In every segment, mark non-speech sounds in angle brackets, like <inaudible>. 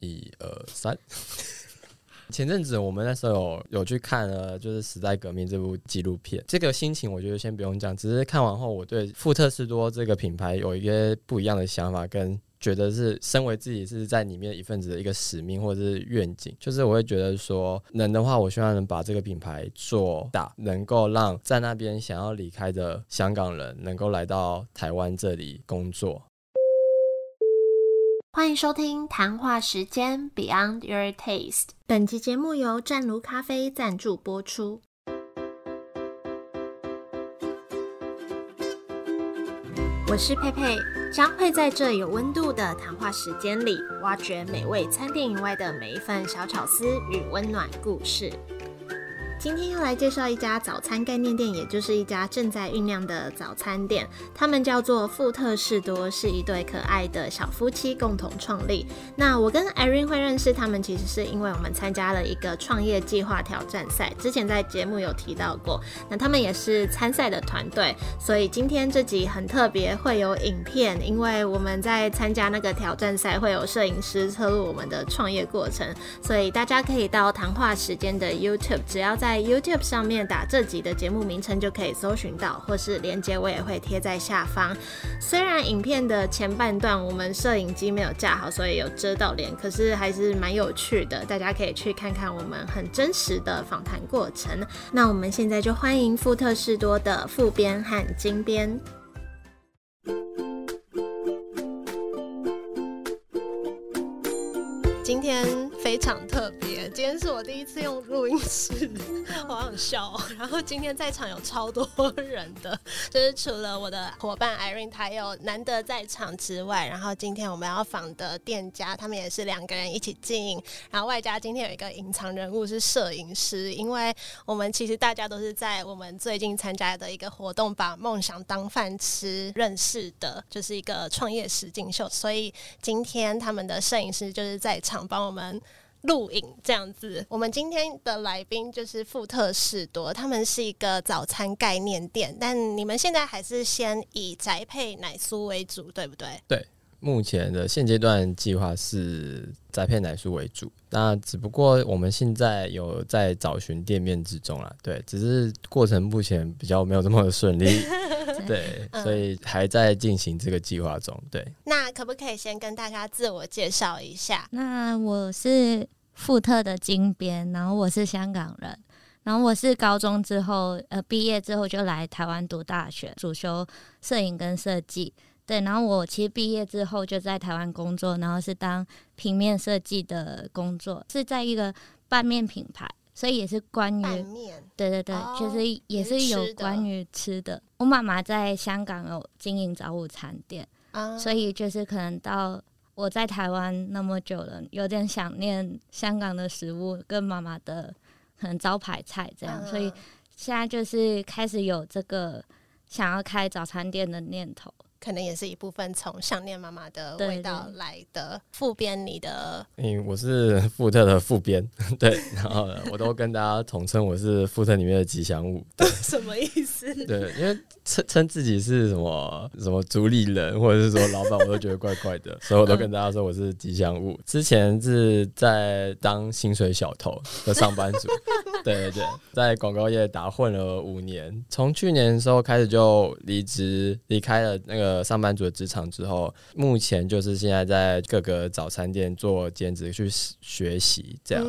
一二三。<laughs> 前阵子我们那时候有有去看了，就是《时代革命》这部纪录片。这个心情我觉得先不用讲，只是看完后我对富特士多这个品牌有一个不一样的想法，跟觉得是身为自己是在里面一份子的一个使命或者是愿景。就是我会觉得说，能的话，我希望能把这个品牌做大，能够让在那边想要离开的香港人能够来到台湾这里工作。欢迎收听谈话时间 Beyond Your Taste。本集节目由湛卢咖啡赞助播出。我是佩佩，将会在这有温度的谈话时间里，挖掘美味餐点以外的每一份小巧思与温暖故事。今天要来介绍一家早餐概念店，也就是一家正在酝酿的早餐店。他们叫做富特士多，是一对可爱的小夫妻共同创立。那我跟 Irene 会认识他们，其实是因为我们参加了一个创业计划挑战赛，之前在节目有提到过。那他们也是参赛的团队，所以今天这集很特别，会有影片，因为我们在参加那个挑战赛，会有摄影师测录我们的创业过程，所以大家可以到谈话时间的 YouTube，只要在在 YouTube 上面打这集的节目名称就可以搜寻到，或是链接我也会贴在下方。虽然影片的前半段我们摄影机没有架好，所以有遮到脸，可是还是蛮有趣的，大家可以去看看我们很真实的访谈过程。那我们现在就欢迎富特士多的副编和金编。今天非常特别。今天是我第一次用录音室，<laughs> 好想笑。然后今天在场有超多人的，就是除了我的伙伴 Irene，他有难得在场之外，然后今天我们要访的店家，他们也是两个人一起经营。然后外加今天有一个隐藏人物是摄影师，因为我们其实大家都是在我们最近参加的一个活动，把梦想当饭吃认识的，就是一个创业实境秀。所以今天他们的摄影师就是在场帮我们。录影这样子，我们今天的来宾就是富特士多，他们是一个早餐概念店，但你们现在还是先以宅配奶酥为主，对不对？对，目前的现阶段计划是宅配奶酥为主，那只不过我们现在有在找寻店面之中啦，对，只是过程目前比较没有这么的顺利，<laughs> 对，所以还在进行这个计划中，对。那可不可以先跟大家自我介绍一下？那我是。富特的金边，然后我是香港人，然后我是高中之后，呃，毕业之后就来台湾读大学，主修摄影跟设计。对，然后我其实毕业之后就在台湾工作，然后是当平面设计的工作，是在一个拌面品牌，所以也是关于对对对，就是也是有关于吃的。我妈妈在香港有经营早午餐店，所以就是可能到。我在台湾那么久了，有点想念香港的食物跟妈妈的可能招牌菜这样，所以现在就是开始有这个想要开早餐店的念头。可能也是一部分从想念妈妈的味道来的。副编你的，嗯，我是富特的副编，对，然后我都跟大家统称我是富特里面的吉祥物。<laughs> 什么意思？<laughs> 对，因为称称自己是什么什么主理人或者是说老板，我都觉得怪怪的，所以我都跟大家说我是吉祥物。之前是在当薪水小偷的上班族，对对对，在广告业打混了五年，从去年的时候开始就离职离开了那个。呃，上班族的职场之后，目前就是现在在各个早餐店做兼职去学习，这样。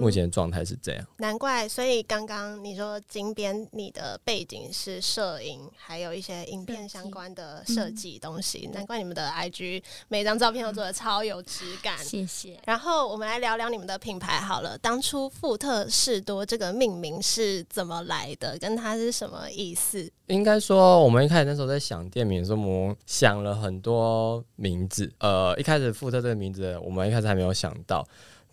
目前状态是这样。难怪，所以刚刚你说金边，你的背景是摄影，还有一些影片相关的设计东西。难怪你们的 IG 每张照片都做的超有质感。谢谢。然后我们来聊聊你们的品牌好了。当初富特士多这个命名是怎么来的？跟它是什么意思？应该说，我们一开始那时候在想店名的时候，我想了很多名字。呃，一开始富特这个名字，我们一开始还没有想到。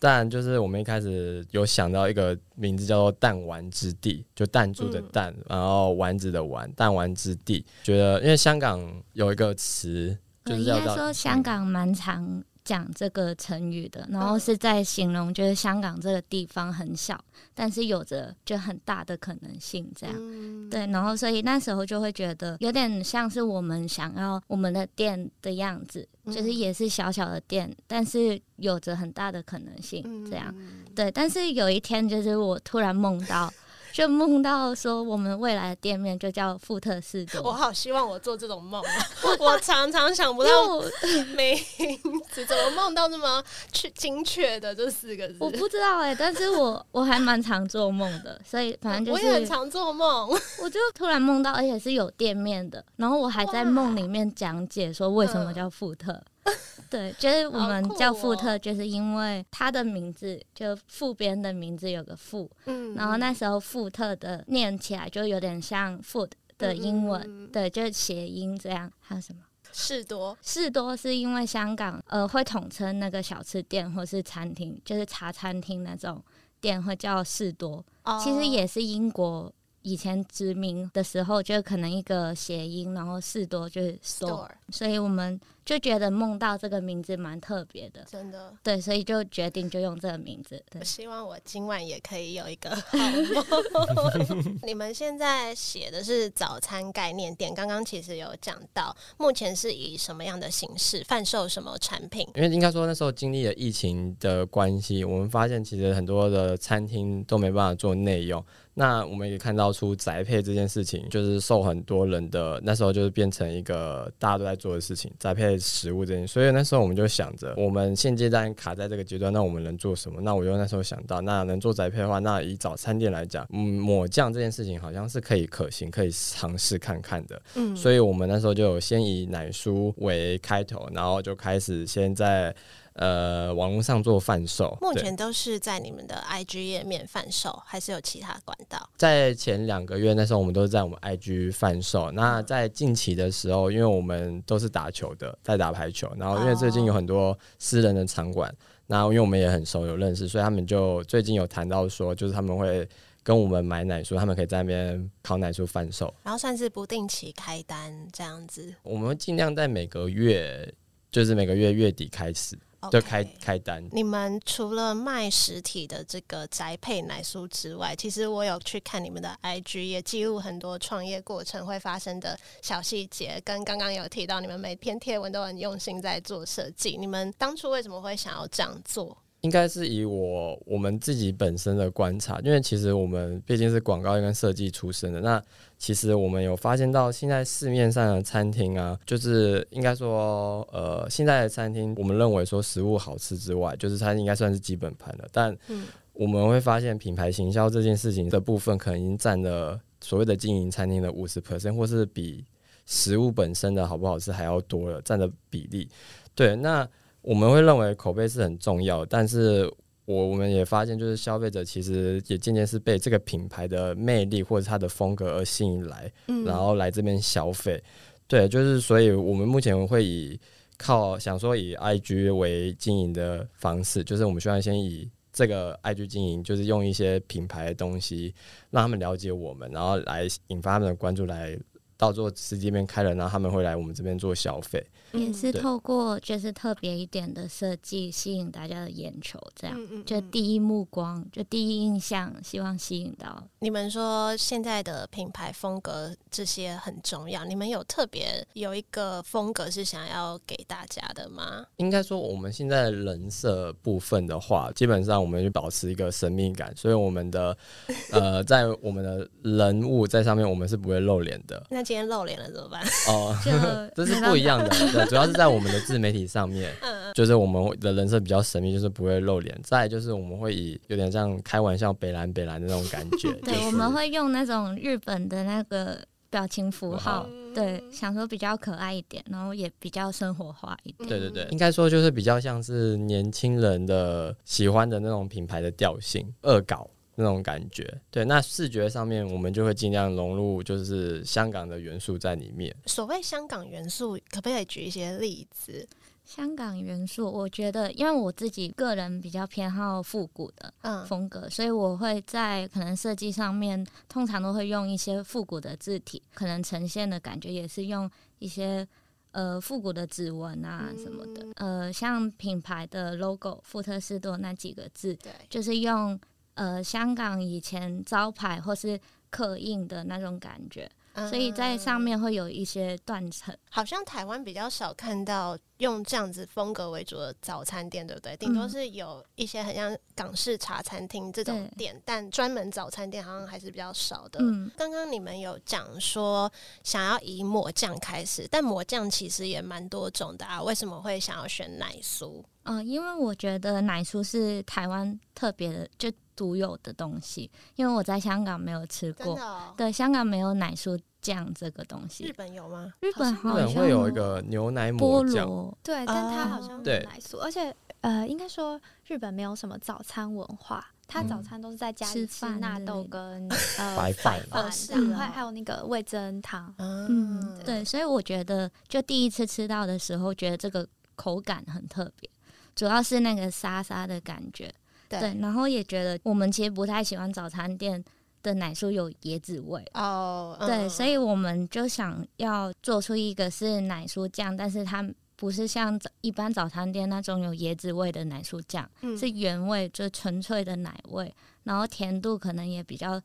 但就是我们一开始有想到一个名字叫做“弹丸之地”，就弹珠的弹，然后丸子的丸，弹丸之地。觉得因为香港有一个词，就是应该说香港蛮常讲这个成语的，然后是在形容就是香港这个地方很小，但是有着就很大的可能性这样。对，然后所以那时候就会觉得有点像是我们想要我们的店的样子，就是也是小小的店，但是有着很大的可能性这样。对，但是有一天就是我突然梦到。就梦到说，我们未来的店面就叫富特士多。我好希望我做这种梦，<laughs> 我常常想不到 <laughs> 名字，怎么梦到那么确精确的这四个字？我不知道哎，但是我我还蛮常做梦的，所以反正就是我也很常做梦。<laughs> 我就突然梦到，而且是有店面的，然后我还在梦里面讲解说为什么叫富特。<laughs> 对，<laughs> 就是我们叫富特，就是因为他的名字就副边的名字有个富，嗯，然后那时候富特的念起来就有点像 food 的英文，对，就是谐音这样。还有什么？士多，士多是因为香港呃会统称那个小吃店或是餐厅，就是茶餐厅那种店会叫士多，其实也是英国。以前殖民的时候，就可能一个谐音，然后士多就是 store，所以我们就觉得梦到这个名字蛮特别的，真的。对，所以就决定就用这个名字。我希望我今晚也可以有一个 <laughs> 好梦。<laughs> 你们现在写的是早餐概念店，刚刚其实有讲到，目前是以什么样的形式贩售什么产品？因为应该说那时候经历了疫情的关系，我们发现其实很多的餐厅都没办法做内用。那我们也看到出宅配这件事情，就是受很多人的那时候就是变成一个大家都在做的事情，宅配食物这件。所以那时候我们就想着，我们现阶段卡在这个阶段，那我们能做什么？那我就那时候想到，那能做宅配的话，那以早餐店来讲，嗯，抹酱这件事情好像是可以可行，可以尝试看看的。嗯，所以我们那时候就先以奶酥为开头，然后就开始先在。呃，网络上做贩售，目前都是在你们的 IG 页面贩售，还是有其他管道？在前两个月那时候，我们都是在我们 IG 贩售。那在近期的时候，因为我们都是打球的，在打排球，然后因为最近有很多私人的场馆，那因为我们也很熟，有认识，所以他们就最近有谈到说，就是他们会跟我们买奶酥，他们可以在那边烤奶酥贩售，然后算是不定期开单这样子。我们会尽量在每个月，就是每个月月底开始。就开开单。你们除了卖实体的这个宅配奶酥之外，其实我有去看你们的 IG，也记录很多创业过程会发生的小细节。跟刚刚有提到，你们每篇贴文都很用心在做设计。你们当初为什么会想要这样做？应该是以我我们自己本身的观察，因为其实我们毕竟是广告跟设计出身的。那其实我们有发现到，现在市面上的餐厅啊，就是应该说，呃，现在的餐厅，我们认为说食物好吃之外，就是它应该算是基本盘了。但我们会发现，品牌行销这件事情的部分，可能已经占了所谓的经营餐厅的五十 percent，或是比食物本身的好不好吃还要多了，占的比例。对，那。我们会认为口碑是很重要，但是我我们也发现，就是消费者其实也渐渐是被这个品牌的魅力或者它的风格而吸引来，然后来这边消费。对，就是所以我们目前会以靠想说以 IG 为经营的方式，就是我们希望先以这个 IG 经营，就是用一些品牌的东西让他们了解我们，然后来引发他们的关注，来到做实体店开了，然后他们会来我们这边做消费。也是透过就是特别一点的设计吸引大家的眼球，这样就第一目光就第一印象，希望吸引到你们说现在的品牌风格这些很重要，你们有特别有一个风格是想要给大家的吗？应该说我们现在人设部分的话，基本上我们就保持一个神秘感，所以我们的呃在我们的人物在上面我们是不会露脸的。那今天露脸了怎么办？哦，<laughs> 这是不一样的。对主要是在我们的自媒体上面，就是我们的人设比较神秘，就是不会露脸。再就是我们会以有点像开玩笑、北蓝北蓝的那种感觉。<laughs> 对，我们会用那种日本的那个表情符号，对，想说比较可爱一点，然后也比较生活化一点。对对对，应该说就是比较像是年轻人的喜欢的那种品牌的调性，恶搞。那种感觉，对，那视觉上面我们就会尽量融入就是香港的元素在里面。所谓香港元素，可不可以举一些例子？香港元素，我觉得，因为我自己个人比较偏好复古的风格，所以我会在可能设计上面，通常都会用一些复古的字体，可能呈现的感觉也是用一些呃复古的指纹啊什么的。呃，像品牌的 logo“ 福特斯多”那几个字，对，就是用呃香港以前招牌或是刻印的那种感觉。所以在上面会有一些断层，好像台湾比较少看到用这样子风格为主的早餐店，对不对？顶多是有一些很像港式茶餐厅这种店，但专门早餐店好像还是比较少的。嗯，刚刚你们有讲说想要以抹酱开始，但抹酱其实也蛮多种的啊，为什么会想要选奶酥？嗯，因为我觉得奶酥是台湾特别的，就。独有的东西，因为我在香港没有吃过。对，香港没有奶酥酱这个东西。日本有吗？日本好像会有一个牛奶菠萝。对，但它好像没有奶酥，而且呃，应该说日本没有什么早餐文化，他早餐都是在家里吃纳豆跟 <laughs> 呃白饭，是还还有那个味增汤。嗯，对，所以我觉得就第一次吃到的时候，觉得这个口感很特别，主要是那个沙沙的感觉。对，然后也觉得我们其实不太喜欢早餐店的奶酥有椰子味。哦，对，所以我们就想要做出一个是奶酥酱，但是它不是像一般早餐店那种有椰子味的奶酥酱，是原味，就纯粹的奶味，然后甜度可能也比较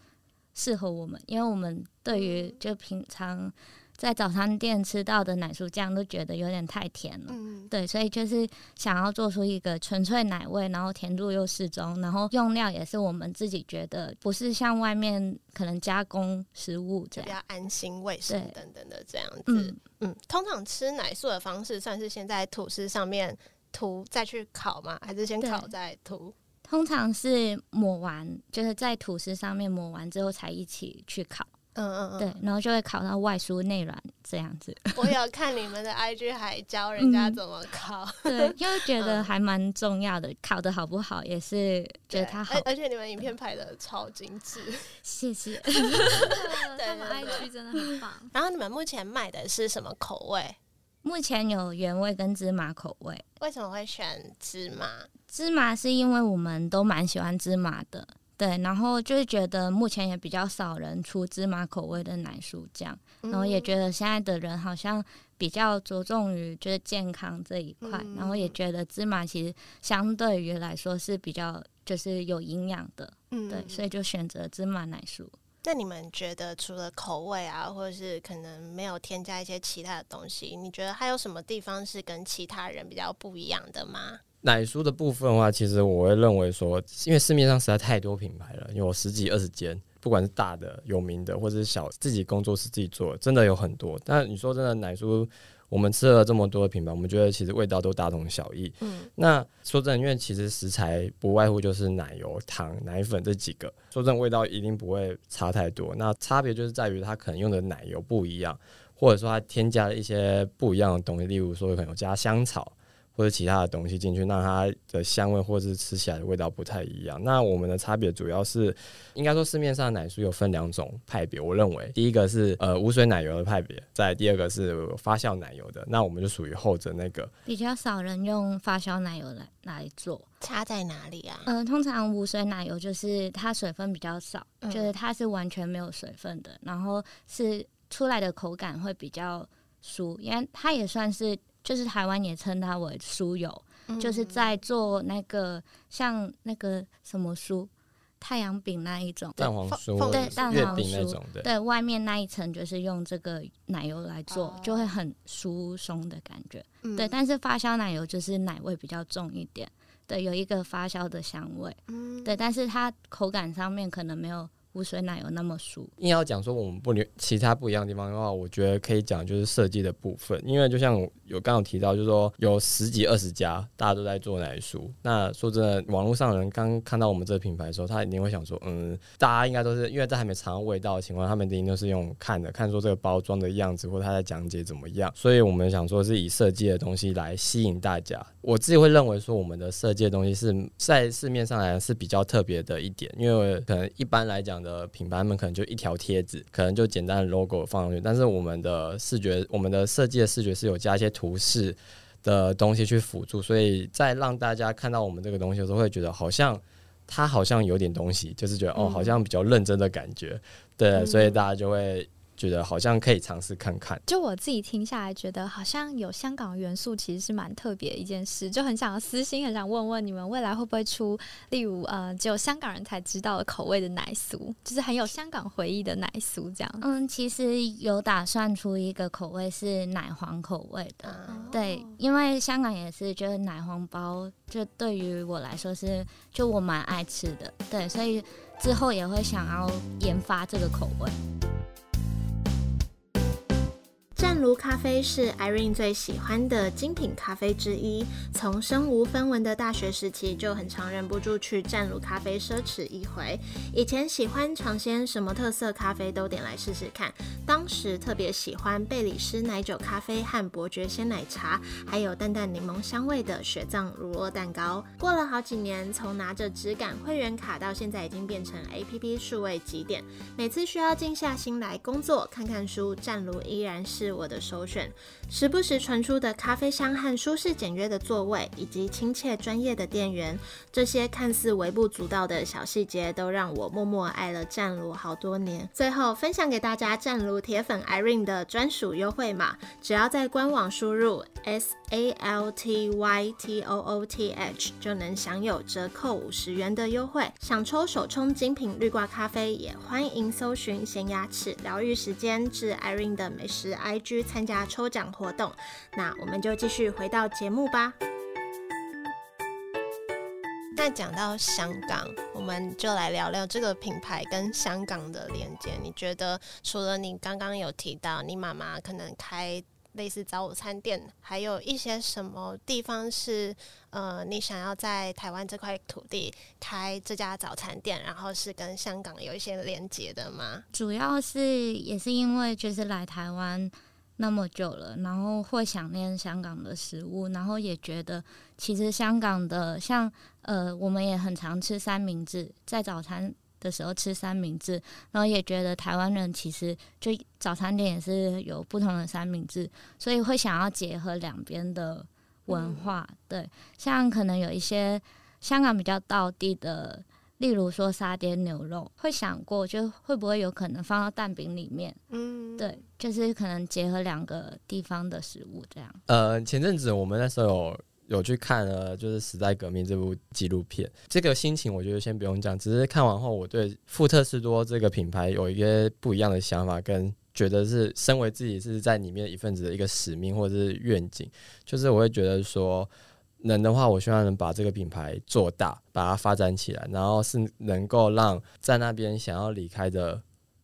适合我们，因为我们对于就平常。在早餐店吃到的奶酥酱都觉得有点太甜了，嗯对，所以就是想要做出一个纯粹奶味，然后甜度又适中，然后用料也是我们自己觉得不是像外面可能加工食物这样，比较安心、卫生等等的这样子。嗯，通常吃奶酥的方式算是先在吐司上面涂再去烤吗？还是先烤再涂？通常是抹完，就是在吐司上面抹完之后才一起去烤。嗯嗯嗯，对，然后就会考到外酥内软这样子。<laughs> 我有看你们的 IG，还教人家怎么烤。对，因为觉得还蛮重要的，考的好不好也是觉得它好。而且你们影片拍的超精致，谢谢。<laughs> 他们 IG 真的很棒。然后你们目前卖的是什么口味？目前有原味跟芝麻口味。为什么会选芝麻？芝麻是因为我们都蛮喜欢芝麻的。对，然后就是觉得目前也比较少人出芝麻口味的奶酥酱，然后也觉得现在的人好像比较着重于就是健康这一块，然后也觉得芝麻其实相对于来说是比较就是有营养的，对，所以就选择芝麻奶酥。那你们觉得除了口味啊，或者是可能没有添加一些其他的东西，你觉得还有什么地方是跟其他人比较不一样的吗？奶酥的部分的话，其实我会认为说，因为市面上实在太多品牌了，有十几二十间，不管是大的有名的，或者是小自己工作室自己做，真的有很多。但你说真的，奶酥我们吃了这么多的品牌，我们觉得其实味道都大同小异。嗯，那说真的，因为其实食材不外乎就是奶油、糖、奶粉这几个，说真的，味道一定不会差太多。那差别就是在于它可能用的奶油不一样，或者说它添加了一些不一样的东西，例如说可能有加香草。或者其他的东西进去，让它的香味或者是吃起来的味道不太一样。那我们的差别主要是，应该说市面上奶酥有分两种派别。我认为第一个是呃无水奶油的派别，在第二个是发酵奶油的。那我们就属于后者那个。比较少人用发酵奶油来来做，差在哪里啊？嗯，通常无水奶油就是它水分比较少，就是它是完全没有水分的，然后是出来的口感会比较酥，因为它也算是。就是台湾也称它为酥油，就是在做那个像那个什么酥，太阳饼那一种蛋黄酥，对蛋黄酥那种的，对外面那一层就是用这个奶油来做，就会很酥松的感觉。对，但是发酵奶油就是奶味比较重一点，对，有一个发酵的香味。对，但是它口感上面可能没有。无水奶油那么熟。硬要讲说我们不其他不一样的地方的话，我觉得可以讲就是设计的部分。因为就像有刚刚提到，就是说有十几二十家，大家都在做奶酥。那说真的，网络上的人刚看到我们这个品牌的时候，他一定会想说，嗯，大家应该都是因为在还没尝到味道的情况，他们一定都是用看的，看说这个包装的样子或他在讲解怎么样。所以我们想说是以设计的东西来吸引大家。我自己会认为说，我们的设计的东西是在市面上来是比较特别的一点，因为可能一般来讲。的品牌们可能就一条贴纸，可能就简单的 logo 放上去，但是我们的视觉，我们的设计的视觉是有加一些图示的东西去辅助，所以在让大家看到我们这个东西的时候，会觉得好像它好像有点东西，就是觉得哦，好像比较认真的感觉，对，所以大家就会觉得好像可以尝试看看。就我自己听下来，觉得好像有香港元素，其实是蛮特别的一件事，就很想要私心，很想问问你们未来会不会出，例如呃，只有香港人才知道的口味的奶酥，就是很有香港回忆的奶酥这样。嗯，其实有打算出一个口味是奶黄口味的，对，因为香港也是就是奶黄包，就对于我来说是就我蛮爱吃的，对，所以之后也会想要研发这个口味。湛卢咖啡是 Irene 最喜欢的精品咖啡之一。从身无分文的大学时期，就很常忍不住去湛卢咖啡奢侈一回。以前喜欢尝鲜，什么特色咖啡都点来试试看。当时特别喜欢贝里斯奶酒咖啡和伯爵鲜奶茶，还有淡淡柠檬香味的雪藏乳酪蛋糕。过了好几年，从拿着质感会员卡到现在已经变成 APP 数位几点。每次需要静下心来工作、看看书，湛卢依然是。是我的首选，时不时传出的咖啡香和舒适简约的座位，以及亲切专业的店员，这些看似微不足道的小细节，都让我默默爱了湛卢好多年。最后分享给大家湛卢铁粉 Irene 的专属优惠码，只要在官网输入 S A L T Y T O O T H，就能享有折扣五十元的优惠。想抽手冲精品绿挂咖啡，也欢迎搜寻咸牙齿疗愈时间至 Irene 的美食 I。参加抽奖活动，那我们就继续回到节目吧。那讲到香港，我们就来聊聊这个品牌跟香港的连接。你觉得除了你刚刚有提到你妈妈可能开类似早午餐店，还有一些什么地方是呃你想要在台湾这块土地开这家早餐店，然后是跟香港有一些连接的吗？主要是也是因为就是来台湾。那么久了，然后会想念香港的食物，然后也觉得其实香港的像呃，我们也很常吃三明治，在早餐的时候吃三明治，然后也觉得台湾人其实就早餐店也是有不同的三明治，所以会想要结合两边的文化。对，像可能有一些香港比较道地的。例如说沙爹牛肉，会想过就会不会有可能放到蛋饼里面？嗯，对，就是可能结合两个地方的食物这样。呃，前阵子我们那时候有有去看了，就是《时代革命》这部纪录片，这个心情我觉得先不用讲，只是看完后我对富特斯多这个品牌有一个不一样的想法，跟觉得是身为自己是在里面一份子的一个使命或者是愿景，就是我会觉得说。能的话，我希望能把这个品牌做大，把它发展起来，然后是能够让在那边想要离开的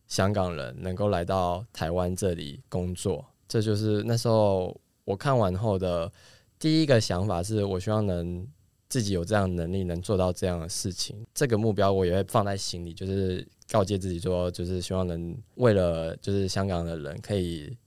香港人能够来到台湾这里工作。这就是那时候我看完后的第一个想法，是我希望能自己有这样的能力，能做到这样的事情。这个目标我也会放在心里，就是告诫自己说，就是希望能为了就是香港的人可以。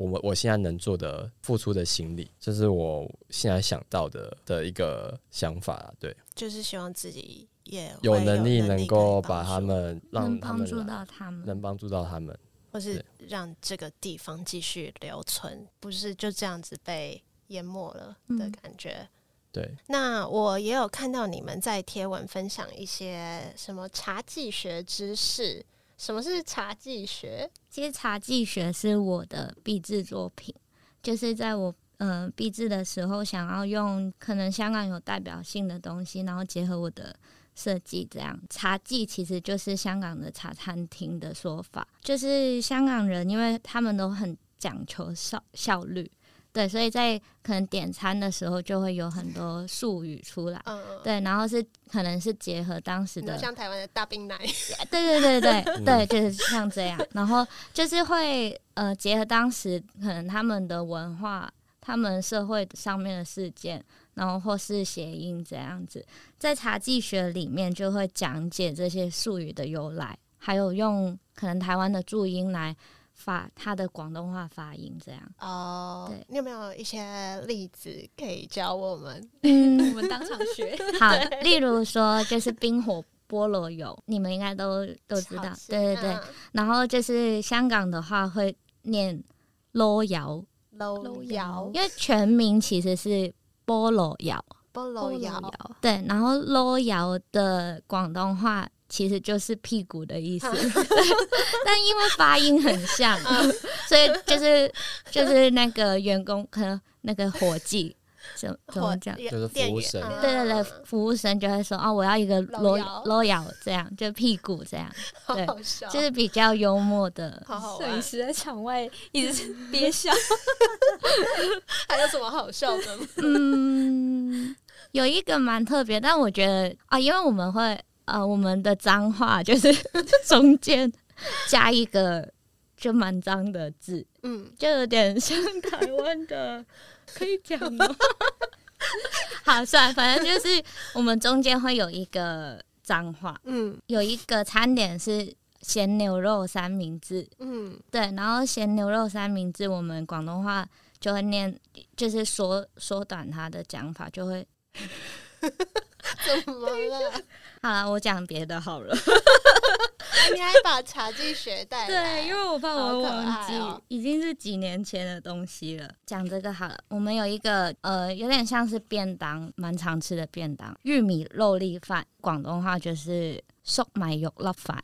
我们我现在能做的付出的心理，这是我现在想到的的一个想法，对，就是希望自己也有能力能够把他们让帮助到他们，能帮助到他们，或是让这个地方继续留存，不是就这样子被淹没了的感觉。对，那我也有看到你们在贴文分享一些什么茶技学知识。什么是茶技学？其实茶技学是我的毕制作品，就是在我嗯毕制的时候，想要用可能香港有代表性的东西，然后结合我的设计，这样茶技其实就是香港的茶餐厅的说法，就是香港人因为他们都很讲求效效率。对，所以在可能点餐的时候就会有很多术语出来，对，然后是可能是结合当时的，像台湾的大冰奶，<laughs> 对对对对 <laughs> 对，就是像这样，然后就是会呃结合当时可能他们的文化、他们社会上面的事件，然后或是谐音这样子，在茶技学里面就会讲解这些术语的由来，还有用可能台湾的注音来。发他的广东话发音这样。哦，对。你有没有一些例子可以教我们？<laughs> 嗯，我们当场学。<laughs> 好，例如说就是冰火菠萝油，你们应该都都知道。对对对，然后就是香港的话会念捞油，捞油，因为全名其实是菠萝油，菠萝油。对，然后捞油的广东话其实就是屁股的意思，<laughs> 但因为发音很像，<laughs> 所以就是就是那个员工可能那个伙计。怎怎么讲？就是服务生，对对对，服务生就会说哦，我要一个 loyal，这样就屁股这样，<laughs> 对，就是比较幽默的。摄影师在场外一直憋笑，还有什么好笑的？嗯，有一个蛮特别，但我觉得啊，因为我们会呃，我们的脏话 <laughs> 就是中间加一个就蛮脏的字，嗯，就有点像台湾的。可以讲吗？<laughs> 好，算，反正就是我们中间会有一个脏话，嗯，有一个餐点是咸牛肉三明治，嗯，对，然后咸牛肉三明治，我们广东话就会念，就是缩缩短它的讲法，就会 <laughs> 怎么了？<laughs> 好了，我讲别的好了。<laughs> 你还把茶具学带来？对，因为我怕我忘记，已经是几年前的东西了。讲这个好了，我们有一个呃，有点像是便当，蛮常吃的便当，玉米肉粒饭，广东话就是粟米肉粒饭。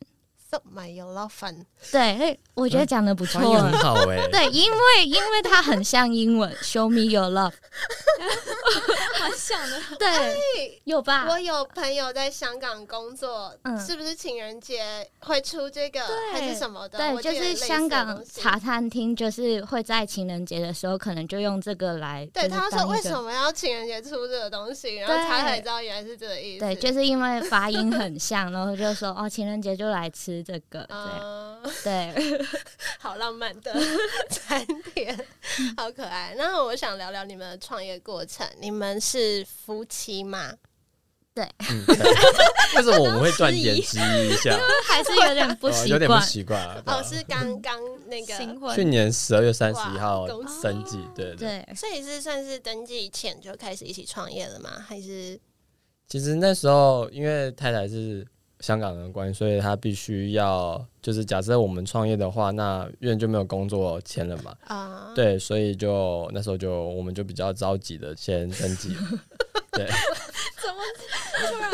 粟米肉粒饭，对，我觉得讲的不错，很好哎。<laughs> 对，因为因为它很像英文，Show me your love。蛮像的，对，有吧？我有朋友在香港工作，是不是情人节会出这个还是什么的？对，就是香港茶餐厅，就是会在情人节的时候，可能就用这个来。对，他说为什么要情人节出这个东西？然后他才知道原来是这个意思。对，就是因为发音很像，然后就说哦，情人节就来吃这个。<laughs> 对，好浪漫的 <laughs> 餐点，好可爱。那我想聊聊你们的创业过程。你们是夫妻吗？对，<laughs> 为什么我们会断言一下？还是有点不习惯，有点不习惯。哦，是刚刚那个去年十二月三十一号登记，对对。所以是算是登记前就开始一起创业了吗？还是？其实那时候因为太太是香港人关系，所以他必须要就是假设我们创业的话，那院就没有工作签了嘛。啊，对，所以就那时候就我们就比较着急的先登记。<laughs> 对，怎么突然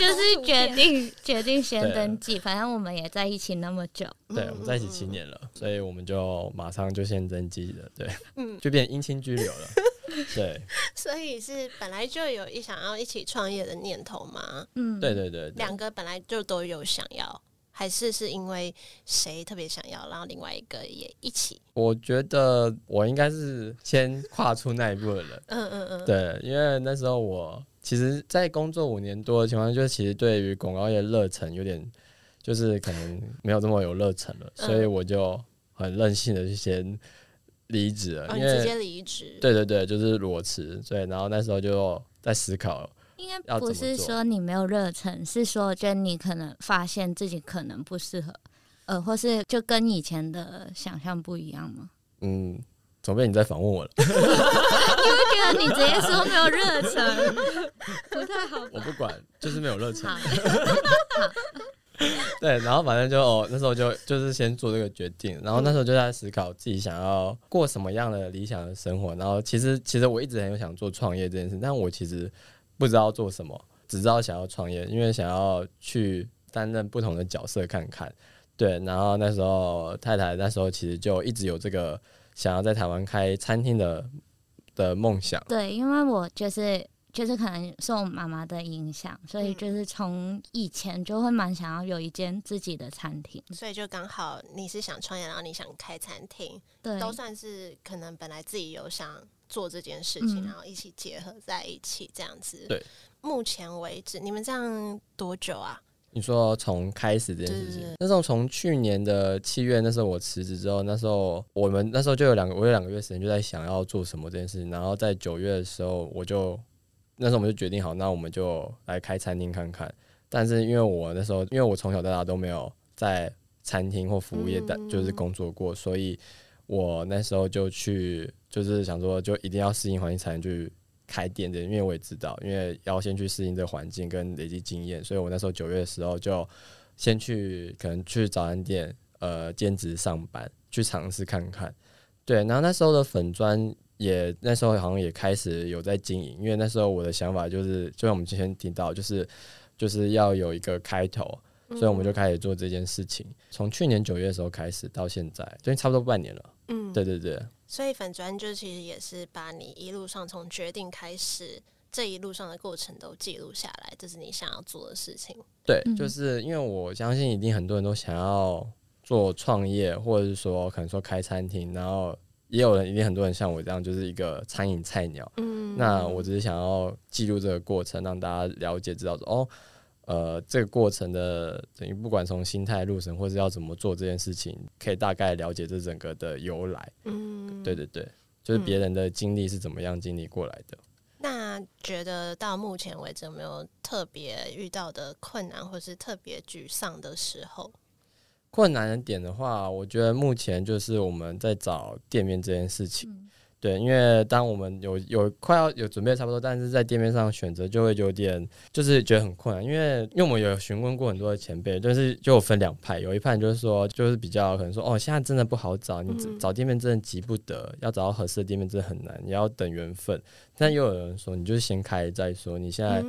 就是决定决定先登记？反正我们也在一起那么久，对，我们在一起七年了，所以我们就马上就先登记了，对，嗯，就变姻亲居留了，<laughs> 对。所以是本来就有一想要一起创业的念头吗？嗯，对对对，两个本来就都有想要。还是是因为谁特别想要，然后另外一个也一起。我觉得我应该是先跨出那一步的人。<laughs> 嗯嗯嗯。对，因为那时候我其实，在工作五年多的情况，就其实对于广告业热忱有点，就是可能没有这么有热忱了，所以我就很任性的去先离职了。因为直接离职。对对对，就是裸辞。所以，然后那时候就在思考。应该不是说你没有热忱，是说就你可能发现自己可能不适合，呃，或是就跟以前的想象不一样吗？嗯，总被你在访问我了。<laughs> 因为觉得你直接说没有热忱，<laughs> 不太好。我不管，就是没有热忱。<laughs> 对，然后反正就哦，那时候就就是先做这个决定，然后那时候就在思考自己想要过什么样的理想的生活。然后其实其实我一直很有想做创业这件事，但我其实。不知道做什么，只知道想要创业，因为想要去担任不同的角色看看。对，然后那时候太太那时候其实就一直有这个想要在台湾开餐厅的的梦想。对，因为我就是就是可能受妈妈的影响，所以就是从以前就会蛮想要有一间自己的餐厅。所以就刚好你是想创业，然后你想开餐厅，对，都算是可能本来自己有想。做这件事情，然后一起结合在一起，这样子。对，目前为止，你们这样多久啊？你说从开始这件事情，那时候从去年的七月，那时候我辞职之后，那时候我们那时候就有两个，我有两个月时间就在想要做什么这件事情。然后在九月的时候，我就那时候我们就决定好，那我们就来开餐厅看看。但是因为我那时候，因为我从小到大都没有在餐厅或服务业的，就是工作过，所以我那时候就去。就是想说，就一定要适应环境才能去开店的，因为我也知道，因为要先去适应这环境跟累积经验，所以我那时候九月的时候就先去可能去早餐店呃兼职上班，去尝试看看。对，然后那时候的粉砖也那时候好像也开始有在经营，因为那时候我的想法就是，就像我们之前提到，就是就是要有一个开头，所以我们就开始做这件事情。从去年九月的时候开始到现在，所以差不多半年了。嗯，对对对。所以粉砖就其实也是把你一路上从决定开始这一路上的过程都记录下来，这是你想要做的事情。对，就是因为我相信一定很多人都想要做创业，或者是说可能说开餐厅，然后也有人一定很多人像我这样，就是一个餐饮菜鸟。嗯，那我只是想要记录这个过程，让大家了解知道说哦。呃，这个过程的等于不管从心态入神，或者要怎么做这件事情，可以大概了解这整个的由来。嗯，对对对，就是别人的经历是怎么样经历过来的。那觉得到目前为止有没有特别遇到的困难，或是特别沮丧的时候？困难的点的话，我觉得目前就是我们在找店面这件事情。对，因为当我们有有快要有准备差不多，但是在店面上选择就会有点，就是觉得很困难。因为因为我们有询问过很多的前辈，就是就分两派，有一派就是说，就是比较可能说，哦，现在真的不好找，你找店面真的急不得，要找到合适的店面真的很难，你要等缘分。但又有人说，你就是先开再说，你现在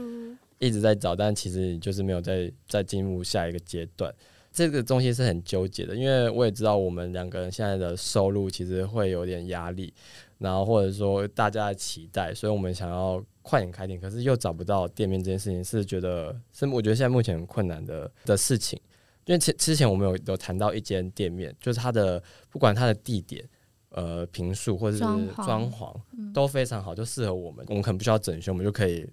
一直在找，但其实你就是没有在在进入下一个阶段。这个东西是很纠结的，因为我也知道我们两个人现在的收入其实会有点压力。然后或者说大家的期待，所以我们想要快点开店，可是又找不到店面这件事情，是觉得是我觉得现在目前很困难的的事情。因为之之前我们有有谈到一间店面，就是它的不管它的地点、呃平数或者是装潢都非常好，就适合我们。我们可能不需要整修，我们就可以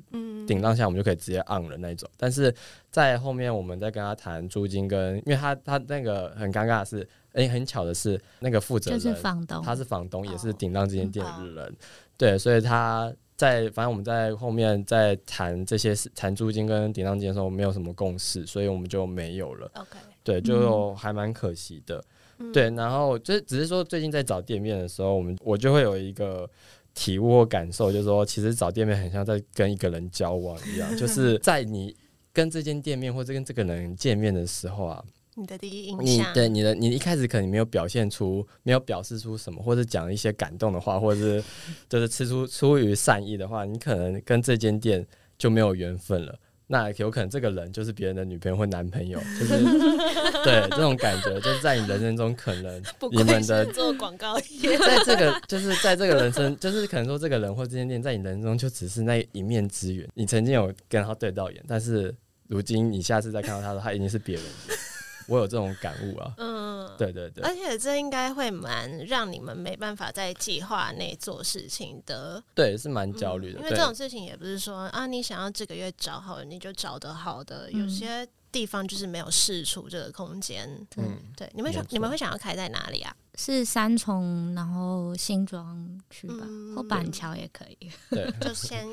顶当下我们就可以直接按了那种。但是在后面我们在跟他谈租金，跟因为他他那个很尴尬的是。哎，很巧的是，那个负责人是房东，他是房东，也是顶让这间店的人。对，所以他在反正我们在后面在谈这些谈租金跟顶让金的时候，没有什么共识，所以我们就没有了。OK，对，就还蛮可惜的。对，然后就只是说最近在找店面的时候，我们我就会有一个体悟或感受，就是说其实找店面很像在跟一个人交往一样，就 <laughs> 是在你跟这间店面或者跟这个人见面的时候啊。你的第一印象，你对你的你一开始可能没有表现出，没有表示出什么，或者讲一些感动的话，或者是就是吃出出于善意的话，你可能跟这间店就没有缘分了。那有可能这个人就是别人的女朋友或男朋友，就是 <laughs> 对这种感觉，就是在你人生中可能你们的做广告，在这个就是在这个人生，就是可能说这个人或这间店在你人生中就只是那一面之缘。你曾经有跟他对到眼，但是如今你下次再看到他的，他已经是别人。我有这种感悟啊，嗯，对对对，而且这应该会蛮让你们没办法在计划内做事情的，对，是蛮焦虑的，因为这种事情也不是说啊，你想要这个月找好你就找得好的，有些地方就是没有试出这个空间，嗯，对，你们想你们会想要开在哪里啊？是三重，然后新庄区吧，或板桥也可以。对，<laughs> 就先。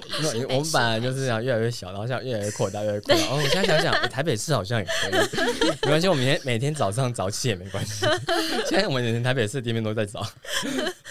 我们本来就是想越来越小，然后想越来越扩大，越来越扩大。哦，我现在想想，台北市好像也可以，没关系，我明天每天早上早起也没关系。<laughs> 现在我们连台北市店面都在找，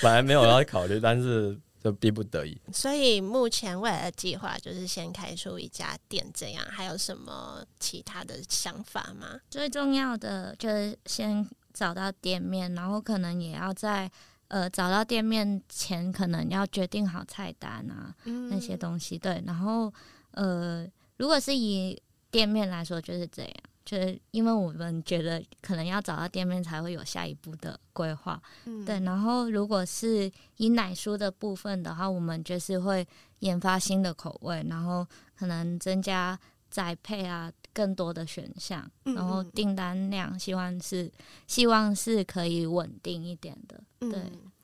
本来没有要考虑，但是就逼不得已。所以目前未来的计划就是先开出一家店，这样还有什么其他的想法吗？最重要的就是先。找到店面，然后可能也要在呃找到店面前，可能要决定好菜单啊那些东西。对，然后呃，如果是以店面来说，就是这样，就是因为我们觉得可能要找到店面才会有下一步的规划。对，然后如果是以奶酥的部分的话，我们就是会研发新的口味，然后可能增加。栽配啊，更多的选项，然后订单量希望是希望是可以稳定一点的。对，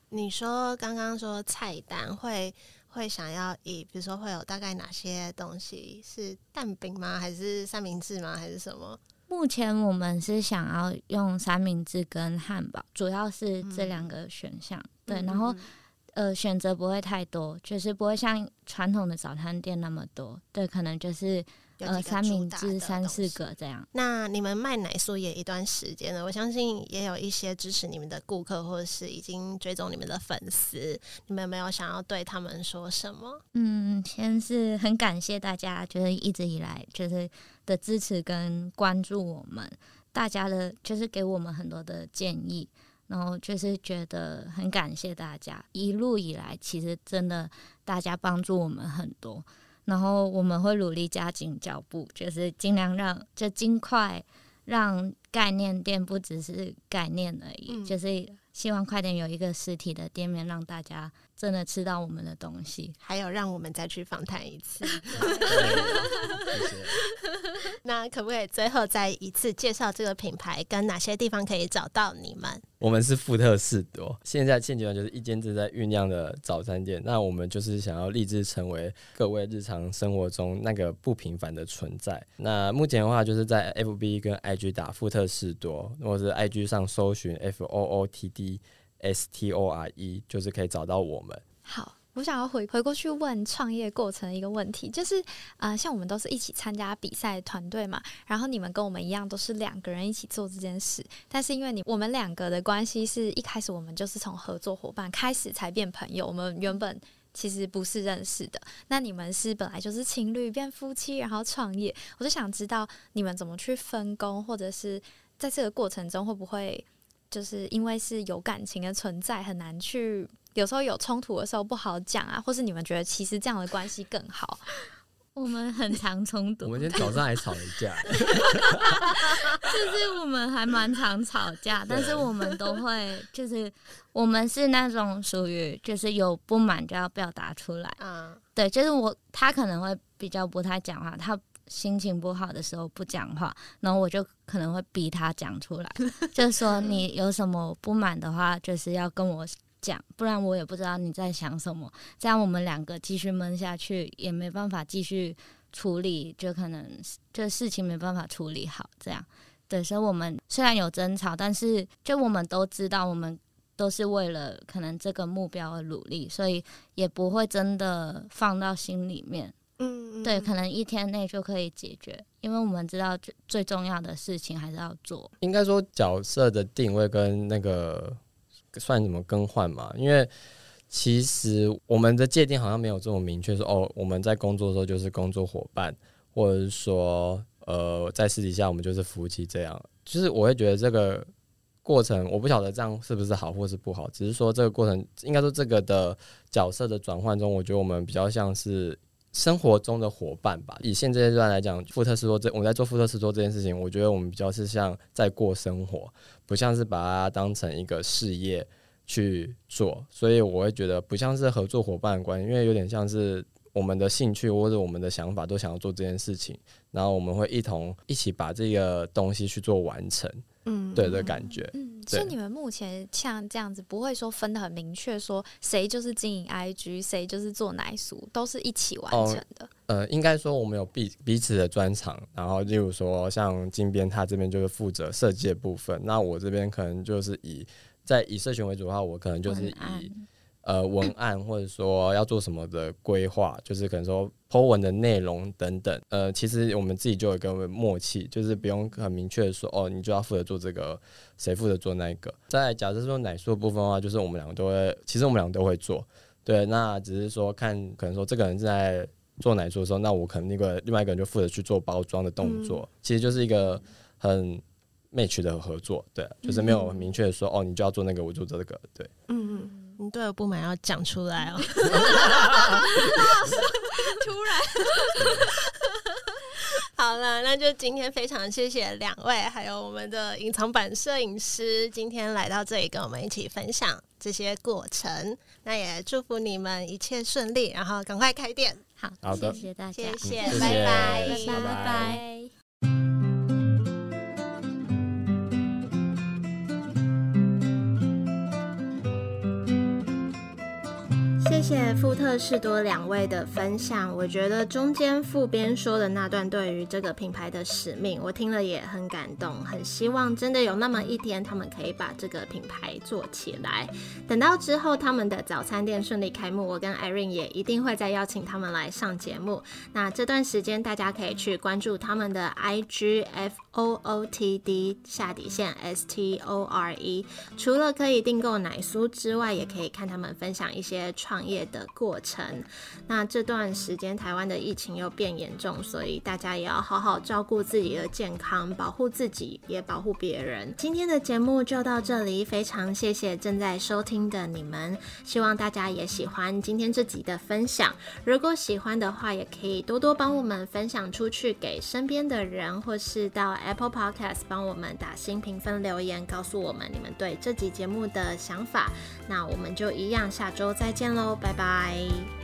你说刚刚说菜单会会想要以，比如说会有大概哪些东西？是蛋饼吗？还是三明治吗？还是什么？目前我们是想要用三明治跟汉堡，主要是这两个选项。对，然后呃选择不会太多，就是不会像传统的早餐店那么多。对，可能就是。呃，三明治三四个这样。那你们卖奶酥也一段时间了，我相信也有一些支持你们的顾客，或者是已经追踪你们的粉丝。你们有没有想要对他们说什么？嗯，先是很感谢大家，就是一直以来就是的支持跟关注我们，大家的就是给我们很多的建议。然后就是觉得很感谢大家一路以来，其实真的大家帮助我们很多，然后我们会努力加紧脚步，就是尽量让就尽快让概念店不只是概念而已，就是希望快点有一个实体的店面让大家。真的吃到我们的东西，还有让我们再去访谈一次。<laughs> <laughs> 那可不可以最后再一次介绍这个品牌，跟哪些地方可以找到你们？我们是富特士多，现在现阶段就是一间正在酝酿的早餐店。那我们就是想要立志成为各位日常生活中那个不平凡的存在。那目前的话，就是在 FB 跟 IG 打富特士多，或者是 IG 上搜寻 F O O T D。S T O R E 就是可以找到我们。好，我想要回回过去问创业过程的一个问题，就是啊，像我们都是一起参加比赛团队嘛，然后你们跟我们一样都是两个人一起做这件事，但是因为你我们两个的关系是一开始我们就是从合作伙伴开始才变朋友，我们原本其实不是认识的。那你们是本来就是情侣变夫妻，然后创业，我就想知道你们怎么去分工，或者是在这个过程中会不会？就是因为是有感情的存在，很难去。有时候有冲突的时候不好讲啊，或是你们觉得其实这样的关系更好？<laughs> 我们很常冲突，我们今天早上还吵了一架。<laughs> 就是我们还蛮常吵架，但是我们都会，<laughs> 就是我们是那种属于就是有不满就要表达出来。嗯，对，就是我他可能会比较不太讲话，他。心情不好的时候不讲话，然后我就可能会逼他讲出来，<laughs> 就说你有什么不满的话，就是要跟我讲，不然我也不知道你在想什么。这样我们两个继续闷下去也没办法继续处理，就可能这事情没办法处理好。这样，对，所以我们虽然有争吵，但是就我们都知道，我们都是为了可能这个目标而努力，所以也不会真的放到心里面。嗯，对，可能一天内就可以解决，因为我们知道最最重要的事情还是要做。应该说角色的定位跟那个算什么更换嘛？因为其实我们的界定好像没有这么明确，说哦，我们在工作的时候就是工作伙伴，或者是说呃，在私底下我们就是夫妻这样。就是我会觉得这个过程，我不晓得这样是不是好或是不好，只是说这个过程应该说这个的角色的转换中，我觉得我们比较像是。生活中的伙伴吧。以现阶段来讲，福特斯多这我在做福特斯多这件事情，我觉得我们比较是像在过生活，不像是把它当成一个事业去做。所以我会觉得不像是合作伙伴关系，因为有点像是我们的兴趣或者我们的想法都想要做这件事情，然后我们会一同一起把这个东西去做完成。嗯，对的感觉。嗯，所以你们目前像这样子，不会说分的很明确，说谁就是经营 IG，谁就是做奶酥，都是一起完成的。呃，应该说我们有彼彼此的专长，然后例如说像金边，他这边就是负责设计的部分，那我这边可能就是以在以社群为主的话，我可能就是以。呃，<coughs> 文案或者说要做什么的规划，就是可能说 Po 文的内容等等。呃，其实我们自己就有一个默契，就是不用很明确的说，哦，你就要负责做这个，谁负责做那个。在假设说奶酥的部分的话，就是我们两个都会，其实我们两个都会做。对，那只是说看，可能说这个人在做奶酥的时候，那我可能那个另外一个人就负责去做包装的动作。其实就是一个很 match 的合作，对，就是没有很明确的说，哦，你就要做那个，我做这个，对，嗯嗯。你对我不满要讲出来哦！<laughs> 突然，<laughs> 好了，那就今天非常谢谢两位，还有我们的隐藏版摄影师，今天来到这里跟我们一起分享这些过程。那也祝福你们一切顺利，然后赶快开店。好，好的，谢谢大家，谢谢，拜拜，拜拜。谢谢富特士多两位的分享，我觉得中间副编说的那段对于这个品牌的使命，我听了也很感动，很希望真的有那么一天，他们可以把这个品牌做起来。等到之后他们的早餐店顺利开幕，我跟 Irene 也一定会再邀请他们来上节目。那这段时间大家可以去关注他们的 IG F O O T D 下底线 S T O R E，除了可以订购奶酥之外，也可以看他们分享一些创业。的过程。那这段时间台湾的疫情又变严重，所以大家也要好好照顾自己的健康，保护自己也保护别人。今天的节目就到这里，非常谢谢正在收听的你们，希望大家也喜欢今天这集的分享。如果喜欢的话，也可以多多帮我们分享出去给身边的人，或是到 Apple Podcast 帮我们打新评分留言，告诉我们你们对这集节目的想法。那我们就一样，下周再见喽，拜拜。